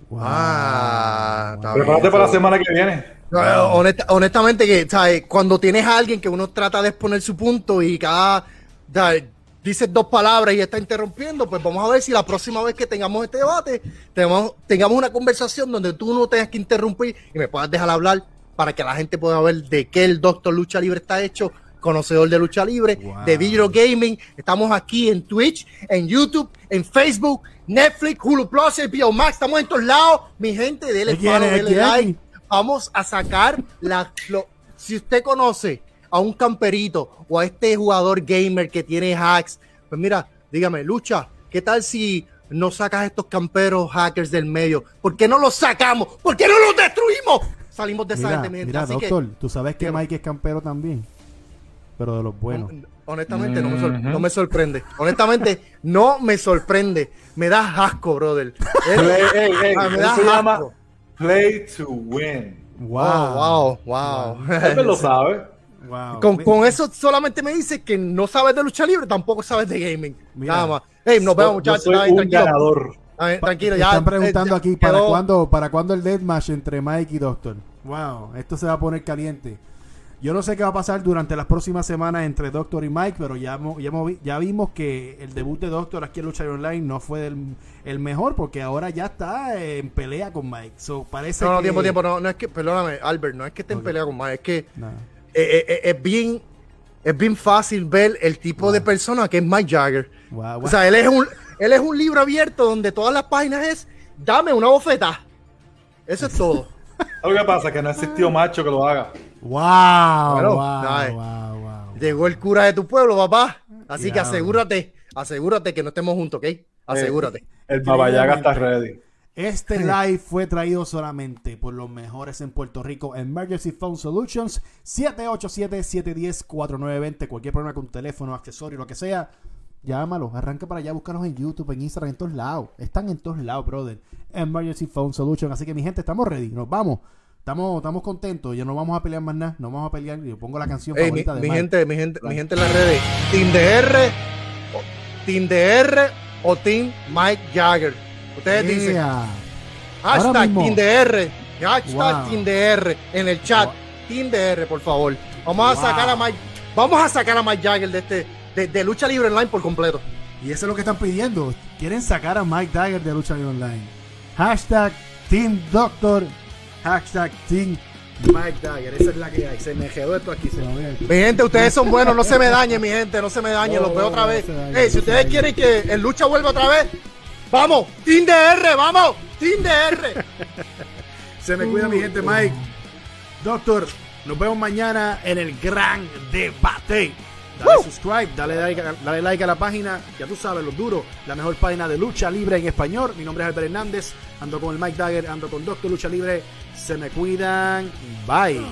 Wow. Ah. Prepárate para la semana que viene. No, eh, honesta- honestamente que, ¿sabes? Cuando tienes a alguien que uno trata de exponer su punto y cada ¿sabes? Dices dos palabras y está interrumpiendo, pues vamos a ver si la próxima vez que tengamos este debate, tengamos, tengamos una conversación donde tú no tengas que interrumpir y me puedas dejar hablar para que la gente pueda ver de qué el Doctor Lucha Libre está hecho, conocedor de lucha libre, Wow. de video gaming. Estamos aquí en Twitch, en YouTube, en Facebook, Netflix, Hulu Plus, HBO Max, estamos en todos lados. Mi gente, dele follow, dele like vamos a sacar la lo- si usted conoce a un camperito o a este jugador gamer que tiene hacks, pues mira, dígame, lucha, ¿qué tal si no sacas estos camperos hackers del medio? ¿Por qué no los sacamos? ¿Por qué no los destruimos? Salimos de esa Mira, gente, mi gente. mira, Así doctor, tú sabes que. Mike es campero también. Pero de los buenos. que, honestamente, no me, sor- no me sorprende. Honestamente, no me sorprende. Me da asco, brother. Play, Ah, me da llama asco. Play to Win. Wow. Oh, wow, wow. Él lo sabe. Wow. Con, eso solamente me dice que no sabes de lucha libre, tampoco sabes de gaming. Mira. Nada más. Hey, nos vemos, Yo muchachos. soy Ay, un tranquilo. ganador. Tranquilo, ya. Están preguntando eh, ya aquí para cuándo, para cuándo el deathmatch entre Mike y Doctor. Wow, esto se va a poner caliente. Yo no sé qué va a pasar durante las próximas semanas entre Doctor y Mike, pero ya, hemos- ya, ya vimos que el debut de Doctor aquí en Lucha Online no fue el, el mejor porque ahora ya está en pelea con Mike. So, parece No, no, que- tiempo, tiempo. No, no es que, perdóname, Albert, no es que esté en pelea con más, es que Nah. Eh, eh, eh, es bien. Es bien fácil ver el tipo de persona que es Mike Jagger. Wow, wow. O sea, él es un él es un libro abierto donde todas las páginas es dame una bofeta. Eso es todo. Lo que pasa es que no existió macho que lo haga. Wow, Bueno, wow, dale. wow, wow. Llegó el cura de tu pueblo, papá. Así que asegúrate, asegúrate que no estemos juntos, ¿ok? Asegúrate. El babayaga está ready. Este live fue traído solamente por los mejores en Puerto Rico, Emergency Phone Solutions, 787-710-4920. Cualquier problema con teléfono, accesorio, lo que sea, llámalos, arranca para allá, búscalos en YouTube, en Instagram, en todos lados. Están en todos lados, brother. Emergency Phone Solutions. Así que, mi gente, estamos ready, nos vamos. Estamos, estamos contentos, ya no vamos a pelear más nada, no vamos a pelear. Yo pongo la canción Ey, mi, favorita de mi gente, mi gente, mi gente en las redes. Team DR, o, Team DR o Team Mike Jagger. Ustedes dicen Yeah. Ahora hashtag mismo. Team DR, hashtag Wow. Team DR en el chat. Wow. Team DR, por favor. Vamos a sacar a Mike, vamos a sacar a Mike Jagger de este, de, de lucha libre online por completo. Y eso es lo que están pidiendo. Quieren sacar a Mike Dagger de Lucha Libre Online. Hashtag Team Doctor. Hashtag Team Mike Dagger. Esa es la que hay. Se me quedó esto aquí. Se. Mi gente, ustedes son buenos, no se me dañen, mi gente, no se me dañen, No, los veo no, otra no vez. se dañen, Ey, no si ustedes quieren que el lucha vuelva otra vez, vamos, Team DR, vamos, Team DR. Se me cuida mi gente, Mike. Doctor, nos vemos mañana en el gran debate. Dale subscribe, dale like, dale like a la página. Ya tú sabes, los duros. La mejor página de lucha libre en español. Mi nombre es Albert Hernández. Ando con el Mike Dagger, ando con Doctor Lucha Libre. Se me cuidan. Bye.